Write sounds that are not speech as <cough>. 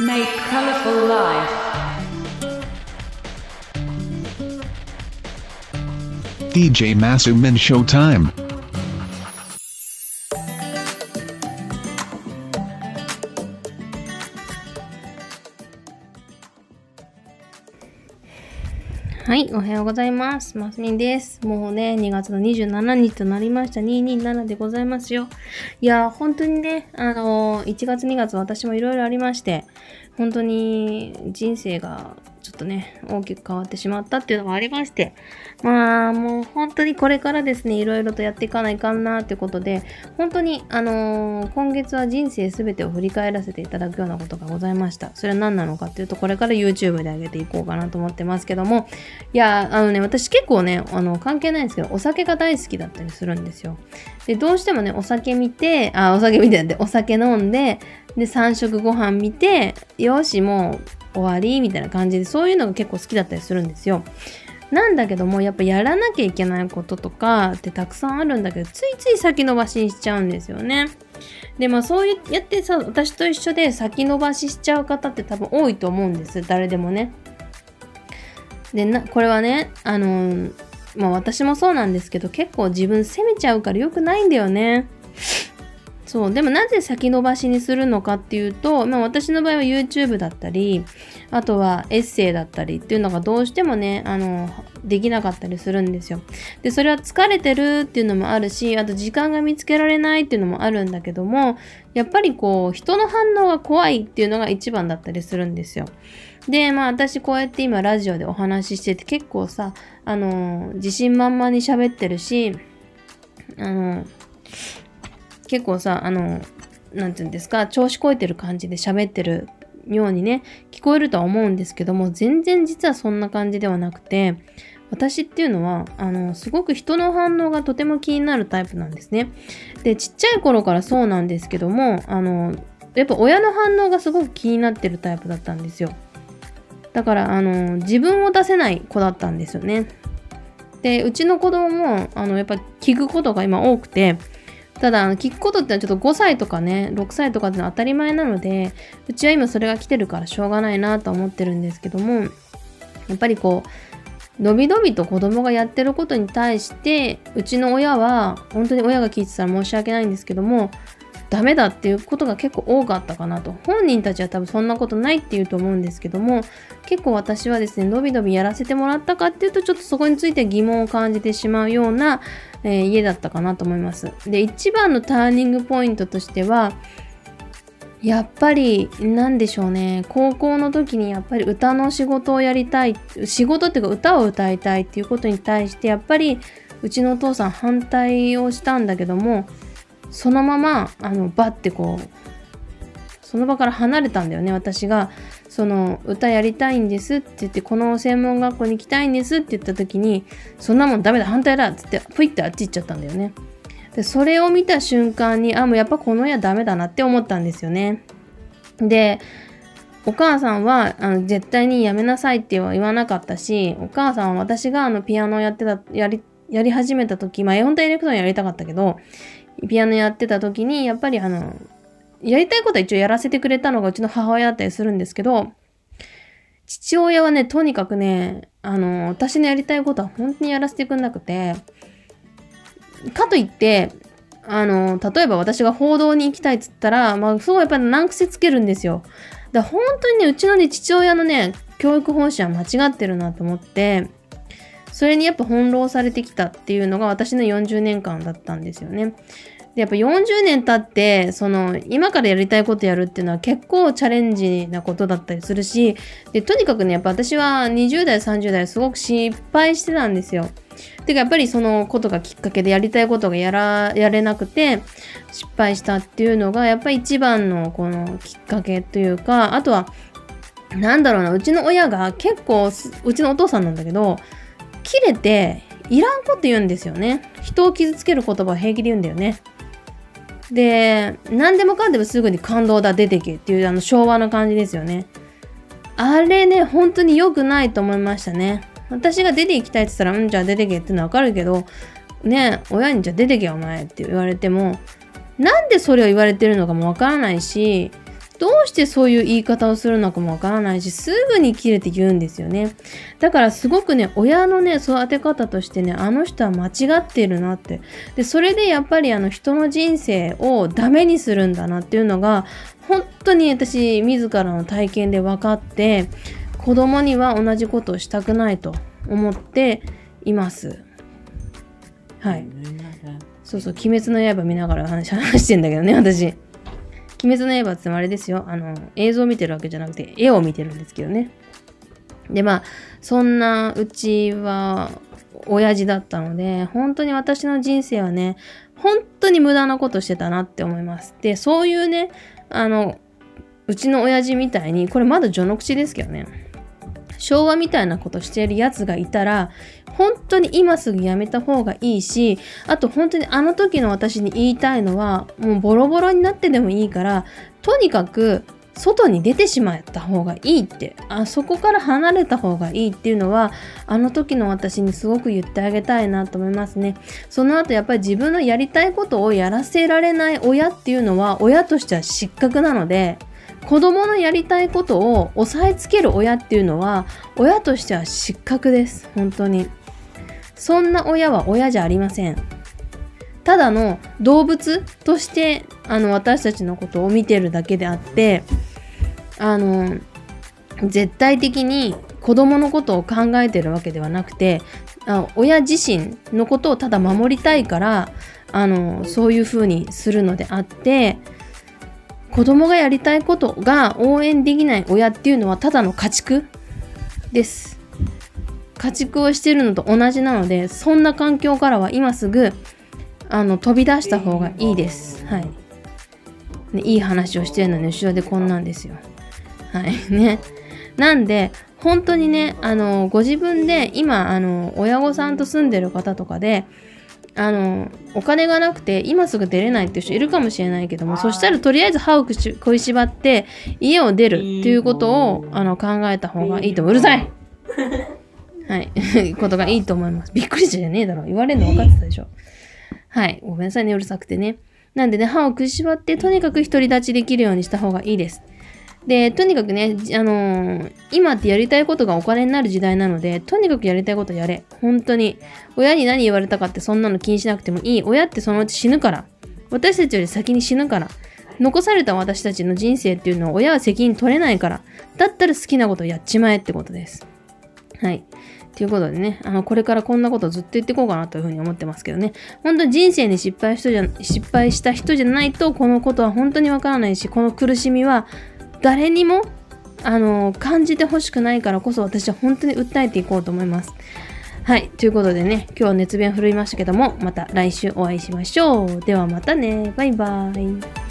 Make colorful life. DJ Masumin Showtime. はい、おはようございます。ますみんです。もうね、2月の27日となりました。227でございますよ。いやー、本当にね、あのー1月2月私もいろいろありまして、本当に人生がちょっとね、大きく変わってしまったっていうのもありまして、まあ、もう本当にこれからですね、いろいろとやっていかないかんなってことで、本当に、あのー今月は人生すべてを振り返らせていただくようなことがございました。それは何なのかっていうと、これから YouTube で上げていこうかなと思ってますけども、いや、あのね、私結構ね、あの、関係ないんですけど、お酒が大好きだったりするんですよ。で、どうしてもね、お酒見て、あ、お酒見てって、お酒飲んで、で、3食ご飯見て、よし、もう終わりみたいな感じで、そういうのが結構好きだったりするんですよ。なんだけども、やっぱやらなきゃいけないこととかってたくさんあるんだけど、ついつい先延ばしにしちゃうんですよね。で、まあそうやってさ、私と一緒で先延ばししちゃう方って多分多いと思うんです。誰でもね。で、な、これはね、あのーまあ私もそうなんですけど、結構自分責めちゃうから良くないんだよね。そう。でもなぜ先延ばしにするのかっていうと、まあ私の場合は YouTube だったり、あとはエッセイだったりっていうのがどうしてもね、あの、できなかったりするんですよ。で、それは疲れてるっていうのもあるし、あと時間が見つけられないっていうのもあるんだけども、やっぱりこう、人の反応が怖いっていうのが一番だったりするんですよ。で、まあ私こうやって今ラジオでお話ししてて結構さ、あの自信満々に喋ってるし、あの結構さ、あのなんていうんですか、調子こいてる感じで喋ってるようにね、聞こえるとは思うんですけども、全然実はそんな感じではなくて、私っていうのは、あの、すごく人の反応がとても気になるタイプなんですね。で、ちっちゃい頃からそうなんですけども、あの、やっぱ親の反応がすごく気になってるタイプだったんですよ。だから、あの、自分を出せない子だったんですよね。で、うちの子供も、あの、やっぱ聞くことが今多くて、ただ、聞くことってのはちょっと5歳とかね、6歳とかってのは当たり前なので、うちは今それが来てるからしょうがないなと思ってるんですけども、やっぱりこう、のびのびと子供がやってることに対して、うちの親は、本当に親が聞いてたら申し訳ないんですけども、ダメだっていうことが結構多かったかなと。本人たちは多分そんなことないって言うと思うんですけども、結構私はですね、のびのびやらせてもらったかっていうと、ちょっとそこについて疑問を感じてしまうような、えー家だったかなと思います。で、一番のターニングポイントとしては、やっぱり、なんでしょうね。高校の時にやっぱり歌の仕事をやりたい。仕事っていうか歌を歌いたいっていうことに対して、やっぱりうちのお父さん反対をしたんだけども、そのまま、あの、バッてこう、その場から離れたんだよね。私が、その、歌やりたいんですって言って、この専門学校に行きたいんですって言った時に、そんなもんダメだ、反対だっつって、ぷいってあっち行っちゃったんだよね。で、それを見た瞬間に、あ、もうやっぱこの親ダメだなって思ったんですよね。で、お母さんはあの絶対にやめなさいっては言わなかったし、お母さんは私があのピアノをやってた、やり、やり始めた時、まあ、絵本当はエレクトーンやりたかったけど、ピアノやってた時に、やっぱりあの、やりたいことは一応やらせてくれたのがうちの母親だったりするんですけど、父親はね、とにかくね、あの、私のやりたいことは本当にやらせてくれなくて、かといって、あの、例えば私が報道に行きたいっつったら、まあ、そうやっぱり難癖つけるんですよ。だから本当にね、うちのね、父親のね、教育方針は間違ってるなと思って、それにやっぱ翻弄されてきたっていうのが私の40年間だったんですよね。で、やっぱ40年経って、その、今からやりたいことやるっていうのは結構チャレンジなことだったりするし、で、とにかくね、やっぱ私は20代、30代すごく失敗してたんですよ。てかやっぱりそのことがきっかけでやりたいことがやら、やれなくて失敗したっていうのがやっぱり一番のこのきっかけというか、あとは、なんだろうな、うちの親が結構、うちのお父さんなんだけど、切れていらんこと言うんですよね。人を傷つける言葉を平気で言うんだよね。で、何でもかんでもすぐに感動だ、出てけっていうあの昭和の感じですよね。あれね、本当に良くないと思いましたね。私が出て行きたいって言ったら、うん、じゃあ出てけってのはわかるけど、ね、親にじゃあ出てけお前って言われても、なんでそれを言われてるのかもわからないし、どうしてそういう言い方をするのかもわからないし、すぐに切れて言うんですよね。だからすごくね、親のね、育て方としてね、あの人は間違ってるなって。で、それでやっぱりあの人の人生をダメにするんだなっていうのが、本当に私自らの体験で分かって、子供には同じことをしたくないと思っています。はい。そうそう、鬼滅の刃見ながら話話してんだけどね、私。鬼滅の刃ってあれですよ。あの、映像を見てるわけじゃなくて、絵を見てるんですけどね。で、まあ、そんなうちは、親父だったので、本当に私の人生はね、本当に無駄なことしてたなって思います。で、そういうね、あの、うちの親父みたいに、これまだ序の口ですけどね。昭和みたいなことしてるやつがいたら、本当に今すぐやめた方がいいし、あと本当にあの時の私に言いたいのは、もうボロボロになってでもいいから、とにかく外に出てしまった方がいいって、あそこから離れた方がいいっていうのは、あの時の私にすごく言ってあげたいなと思いますね。その後やっぱり自分のやりたいことをやらせられない親っていうのは、親としては失格なので、子供のやりたいことを押さえつける親っていうのは親としては失格です。本当に。そんな親は親じゃありません。ただの動物としてあの私たちのことを見てるだけであってあの絶対的に子供のことを考えてるわけではなくてあ親自身のことをただ守りたいからあのそういうふうにするのであって子供がやりたいことが応援できない親っていうのはただの家畜です。家畜をしてるのと同じなので、そんな環境からは今すぐあの飛び出した方がいいです。はい。ね、いい話をしてるのに後ろでこんなんですよ。はい。<laughs> ね。なんで、本当にね、あの、ご自分で今、あの、親御さんと住んでる方とかで、あの、お金がなくて今すぐ出れないっていう人いるかもしれないけども、そしたらとりあえず歯を食いしばって家を出るっていうことをあの考えた方がいいと思う。うるさい <laughs> はい。ことがいいと思います。びっくりじゃねえだろ。言われるの分かってたでしょ。はい。ごめんなさいね、うるさくてね。なんでね、歯を食いしばって、とにかく独り立ちできるようにした方がいいです。で、とにかくね、あのー今ってやりたいことがお金になる時代なので、とにかくやりたいことやれ。本当に。親に何言われたかってそんなの気にしなくてもいい。親ってそのうち死ぬから。私たちより先に死ぬから。残された私たちの人生っていうのを親は責任取れないから。だったら好きなことをやっちまえってことです。はい。ということでね、あの、これからこんなことずっと言っていこうかなというふうに思ってますけどね。本当に人生に失敗した人じゃ、失敗した人じゃないと、このことは本当にわからないし、この苦しみは誰にも、あの、感じてほしくないからこそ私は本当に訴えていこうと思います。はい。ということでね、今日は熱弁振るいましたけども、また来週お会いしましょう。ではまたね。バイバーイ。